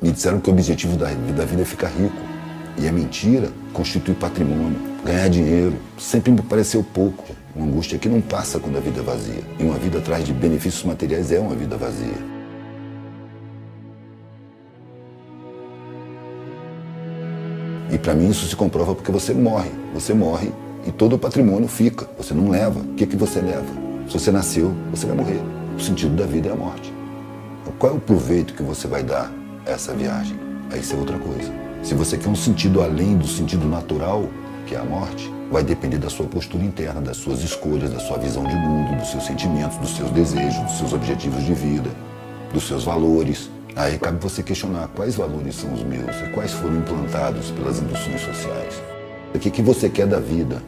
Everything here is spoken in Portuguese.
Me disseram que o objetivo da, da vida é ficar rico. E é mentira constituir patrimônio, ganhar dinheiro. Sempre me pareceu pouco. Uma angústia que não passa quando a vida é vazia. E uma vida atrás de benefícios materiais é uma vida vazia. E para mim isso se comprova porque você morre. Você morre e todo o patrimônio fica. Você não leva. O que, que você leva? Se você nasceu, você vai morrer. O sentido da vida é a morte. Qual é o proveito que você vai dar essa viagem? Aí isso é outra coisa. Se você quer um sentido além do sentido natural, que é a morte, vai depender da sua postura interna, das suas escolhas, da sua visão de mundo, dos seus sentimentos, dos seus desejos, dos seus objetivos de vida, dos seus valores. Aí cabe você questionar quais valores são os meus e quais foram implantados pelas induções sociais. O que, que você quer da vida?